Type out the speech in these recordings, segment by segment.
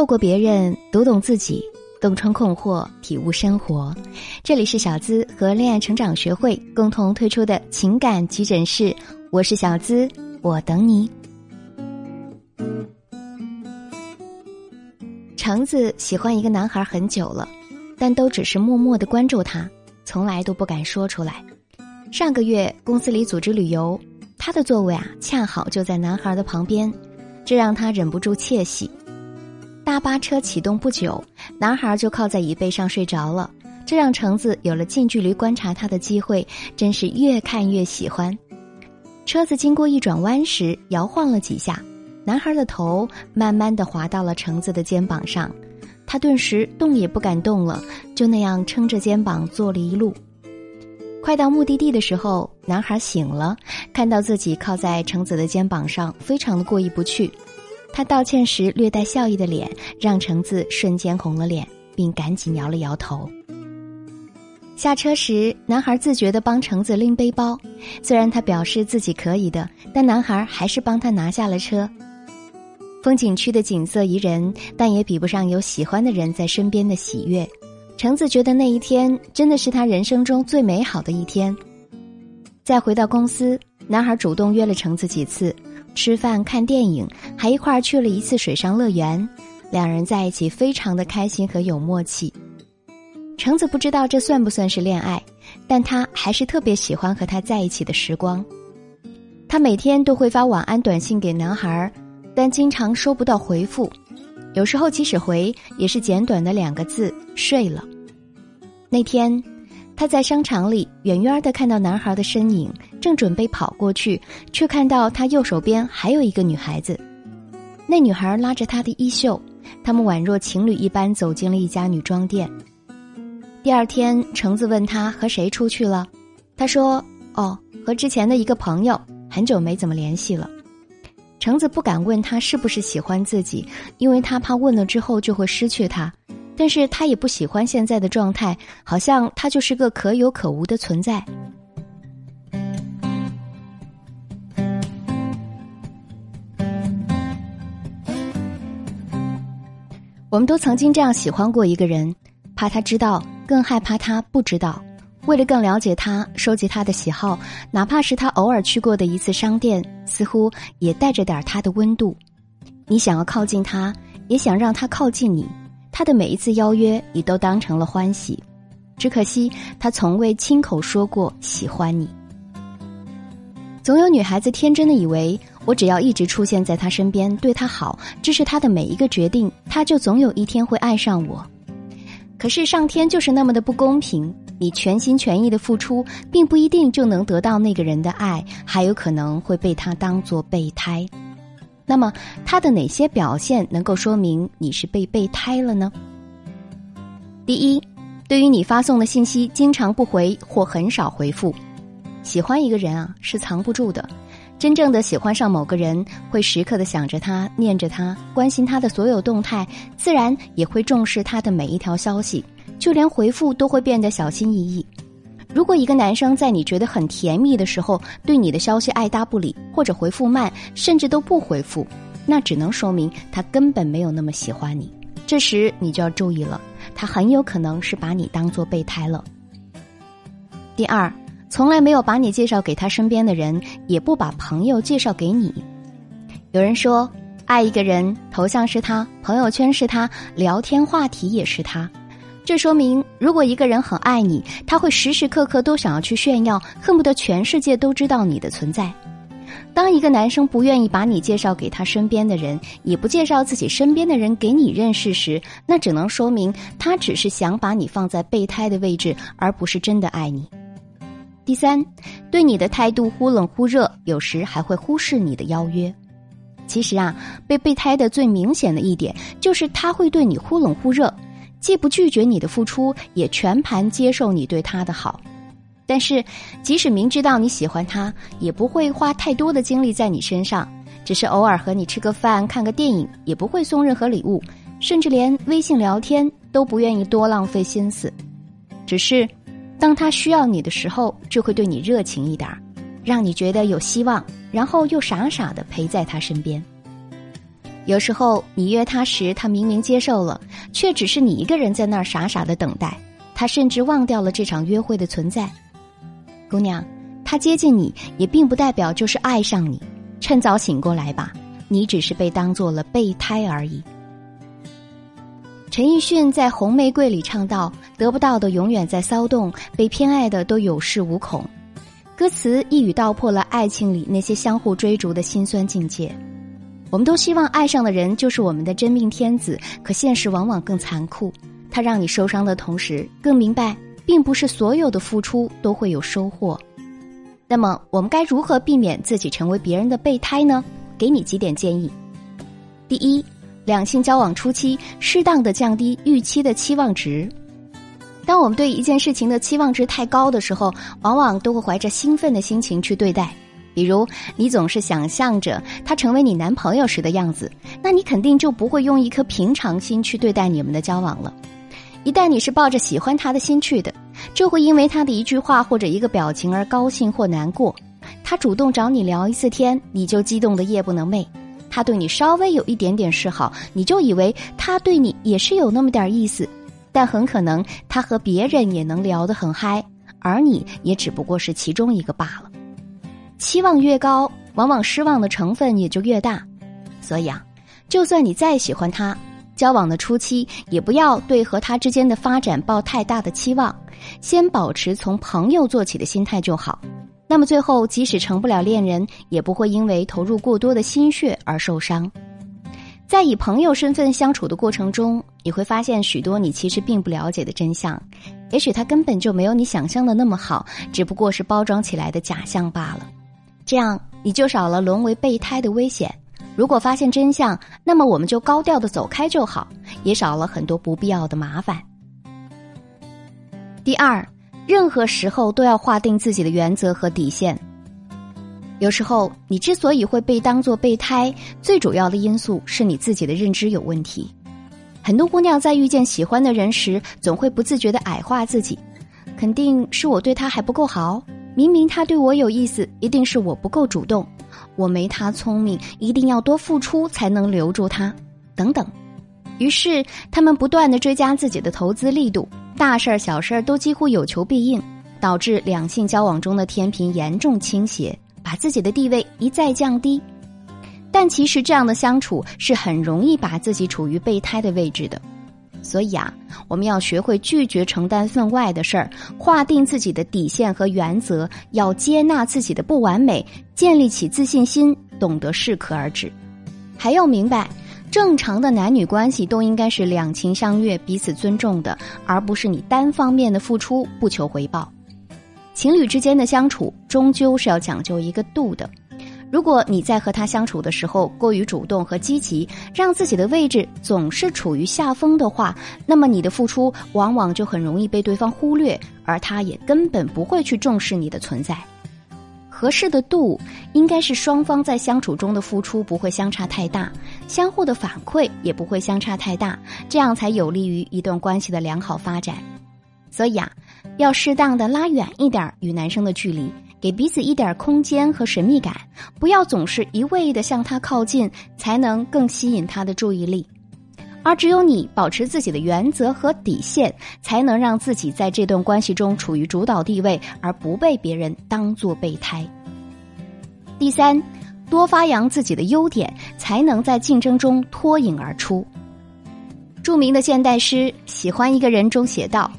透过别人读懂自己，洞穿困惑，体悟生活。这里是小资和恋爱成长学会共同推出的情感急诊室，我是小资，我等你。橙子喜欢一个男孩很久了，但都只是默默的关注他，从来都不敢说出来。上个月公司里组织旅游，他的座位啊恰好就在男孩的旁边，这让他忍不住窃喜。大巴车启动不久，男孩就靠在椅背上睡着了，这让橙子有了近距离观察他的机会，真是越看越喜欢。车子经过一转弯时，摇晃了几下，男孩的头慢慢的滑到了橙子的肩膀上，他顿时动也不敢动了，就那样撑着肩膀坐了一路。快到目的地的时候，男孩醒了，看到自己靠在橙子的肩膀上，非常的过意不去。他道歉时略带笑意的脸，让橙子瞬间红了脸，并赶紧摇了摇头。下车时，男孩自觉地帮橙子拎背包，虽然他表示自己可以的，但男孩还是帮他拿下了车。风景区的景色宜人，但也比不上有喜欢的人在身边的喜悦。橙子觉得那一天真的是他人生中最美好的一天。再回到公司，男孩主动约了橙子几次。吃饭、看电影，还一块儿去了一次水上乐园，两人在一起非常的开心和有默契。橙子不知道这算不算是恋爱，但他还是特别喜欢和他在一起的时光。他每天都会发晚安短信给男孩，但经常收不到回复，有时候即使回，也是简短的两个字“睡了”。那天。他在商场里远远的看到男孩的身影，正准备跑过去，却看到他右手边还有一个女孩子。那女孩拉着他的衣袖，他们宛若情侣一般走进了一家女装店。第二天，橙子问他和谁出去了，他说：“哦，和之前的一个朋友，很久没怎么联系了。”橙子不敢问他是不是喜欢自己，因为他怕问了之后就会失去他。但是他也不喜欢现在的状态，好像他就是个可有可无的存在。我们都曾经这样喜欢过一个人，怕他知道，更害怕他不知道。为了更了解他，收集他的喜好，哪怕是他偶尔去过的一次商店，似乎也带着点他的温度。你想要靠近他，也想让他靠近你。他的每一次邀约，你都当成了欢喜，只可惜他从未亲口说过喜欢你。总有女孩子天真的以为，我只要一直出现在他身边，对他好，支持他的每一个决定，他就总有一天会爱上我。可是上天就是那么的不公平，你全心全意的付出，并不一定就能得到那个人的爱，还有可能会被他当做备胎。那么，他的哪些表现能够说明你是被备胎了呢？第一，对于你发送的信息经常不回或很少回复。喜欢一个人啊，是藏不住的。真正的喜欢上某个人，会时刻的想着他，念着他，关心他的所有动态，自然也会重视他的每一条消息，就连回复都会变得小心翼翼。如果一个男生在你觉得很甜蜜的时候，对你的消息爱答不理，或者回复慢，甚至都不回复，那只能说明他根本没有那么喜欢你。这时你就要注意了，他很有可能是把你当做备胎了。第二，从来没有把你介绍给他身边的人，也不把朋友介绍给你。有人说，爱一个人，头像是他，朋友圈是他，聊天话题也是他。这说明，如果一个人很爱你，他会时时刻刻都想要去炫耀，恨不得全世界都知道你的存在。当一个男生不愿意把你介绍给他身边的人，也不介绍自己身边的人给你认识时，那只能说明他只是想把你放在备胎的位置，而不是真的爱你。第三，对你的态度忽冷忽热，有时还会忽视你的邀约。其实啊，被备胎的最明显的一点就是他会对你忽冷忽热。既不拒绝你的付出，也全盘接受你对他的好，但是即使明知道你喜欢他，也不会花太多的精力在你身上，只是偶尔和你吃个饭、看个电影，也不会送任何礼物，甚至连微信聊天都不愿意多浪费心思。只是，当他需要你的时候，就会对你热情一点让你觉得有希望，然后又傻傻的陪在他身边。有时候你约他时，他明明接受了，却只是你一个人在那儿傻傻的等待，他甚至忘掉了这场约会的存在。姑娘，他接近你也并不代表就是爱上你，趁早醒过来吧，你只是被当做了备胎而已。陈奕迅在《红玫瑰》里唱道：“得不到的永远在骚动，被偏爱的都有恃无恐。”歌词一语道破了爱情里那些相互追逐的辛酸境界。我们都希望爱上的人就是我们的真命天子，可现实往往更残酷。它让你受伤的同时，更明白，并不是所有的付出都会有收获。那么，我们该如何避免自己成为别人的备胎呢？给你几点建议：第一，两性交往初期，适当的降低预期的期望值。当我们对一件事情的期望值太高的时候，往往都会怀着兴奋的心情去对待。比如，你总是想象着他成为你男朋友时的样子，那你肯定就不会用一颗平常心去对待你们的交往了。一旦你是抱着喜欢他的心去的，就会因为他的一句话或者一个表情而高兴或难过。他主动找你聊一次天，你就激动的夜不能寐；他对你稍微有一点点示好，你就以为他对你也是有那么点意思。但很可能他和别人也能聊得很嗨，而你也只不过是其中一个罢了。期望越高，往往失望的成分也就越大。所以啊，就算你再喜欢他，交往的初期也不要对和他之间的发展抱太大的期望，先保持从朋友做起的心态就好。那么最后，即使成不了恋人，也不会因为投入过多的心血而受伤。在以朋友身份相处的过程中，你会发现许多你其实并不了解的真相。也许他根本就没有你想象的那么好，只不过是包装起来的假象罢了。这样你就少了沦为备胎的危险。如果发现真相，那么我们就高调的走开就好，也少了很多不必要的麻烦。第二，任何时候都要划定自己的原则和底线。有时候，你之所以会被当做备胎，最主要的因素是你自己的认知有问题。很多姑娘在遇见喜欢的人时，总会不自觉的矮化自己，肯定是我对他还不够好。明明他对我有意思，一定是我不够主动，我没他聪明，一定要多付出才能留住他，等等。于是他们不断的追加自己的投资力度，大事儿小事儿都几乎有求必应，导致两性交往中的天平严重倾斜，把自己的地位一再降低。但其实这样的相处是很容易把自己处于备胎的位置的。所以啊，我们要学会拒绝承担分外的事儿，划定自己的底线和原则，要接纳自己的不完美，建立起自信心，懂得适可而止。还要明白，正常的男女关系都应该是两情相悦、彼此尊重的，而不是你单方面的付出不求回报。情侣之间的相处，终究是要讲究一个度的。如果你在和他相处的时候过于主动和积极，让自己的位置总是处于下风的话，那么你的付出往往就很容易被对方忽略，而他也根本不会去重视你的存在。合适的度应该是双方在相处中的付出不会相差太大，相互的反馈也不会相差太大，这样才有利于一段关系的良好发展。所以啊，要适当的拉远一点与男生的距离。给彼此一点空间和神秘感，不要总是一味的向他靠近，才能更吸引他的注意力。而只有你保持自己的原则和底线，才能让自己在这段关系中处于主导地位，而不被别人当做备胎。第三，多发扬自己的优点，才能在竞争中脱颖而出。著名的现代诗《喜欢一个人》中写道。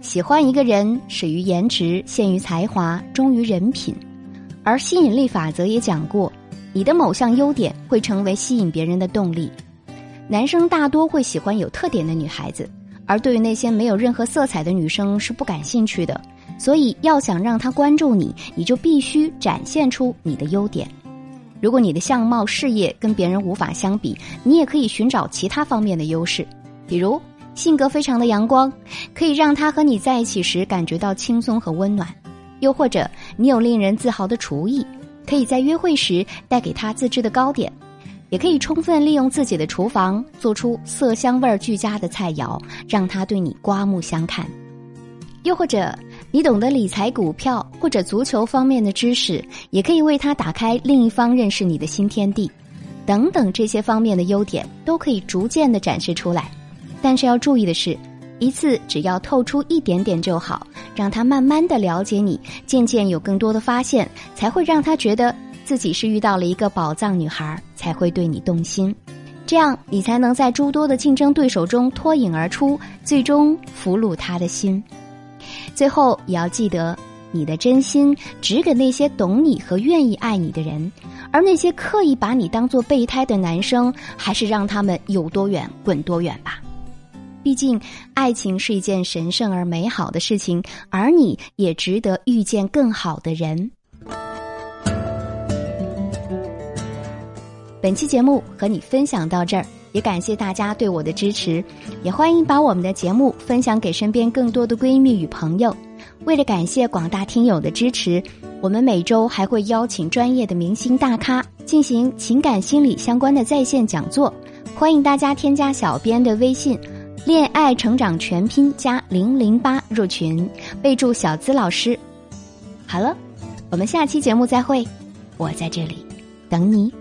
喜欢一个人，始于颜值，陷于才华，忠于人品。而吸引力法则也讲过，你的某项优点会成为吸引别人的动力。男生大多会喜欢有特点的女孩子，而对于那些没有任何色彩的女生是不感兴趣的。所以，要想让他关注你，你就必须展现出你的优点。如果你的相貌、事业跟别人无法相比，你也可以寻找其他方面的优势，比如。性格非常的阳光，可以让他和你在一起时感觉到轻松和温暖；又或者你有令人自豪的厨艺，可以在约会时带给他自制的糕点；也可以充分利用自己的厨房，做出色香味俱佳的菜肴，让他对你刮目相看；又或者你懂得理财、股票或者足球方面的知识，也可以为他打开另一方认识你的新天地。等等这些方面的优点都可以逐渐的展示出来。但是要注意的是，一次只要透出一点点就好，让他慢慢的了解你，渐渐有更多的发现，才会让他觉得自己是遇到了一个宝藏女孩，才会对你动心。这样你才能在诸多的竞争对手中脱颖而出，最终俘虏他的心。最后也要记得，你的真心只给那些懂你和愿意爱你的人，而那些刻意把你当做备胎的男生，还是让他们有多远滚多远吧。毕竟，爱情是一件神圣而美好的事情，而你也值得遇见更好的人。本期节目和你分享到这儿，也感谢大家对我的支持，也欢迎把我们的节目分享给身边更多的闺蜜与朋友。为了感谢广大听友的支持，我们每周还会邀请专业的明星大咖进行情感心理相关的在线讲座，欢迎大家添加小编的微信“恋爱成长全拼加零零八”入群，备注“小资老师”。好了，我们下期节目再会，我在这里等你。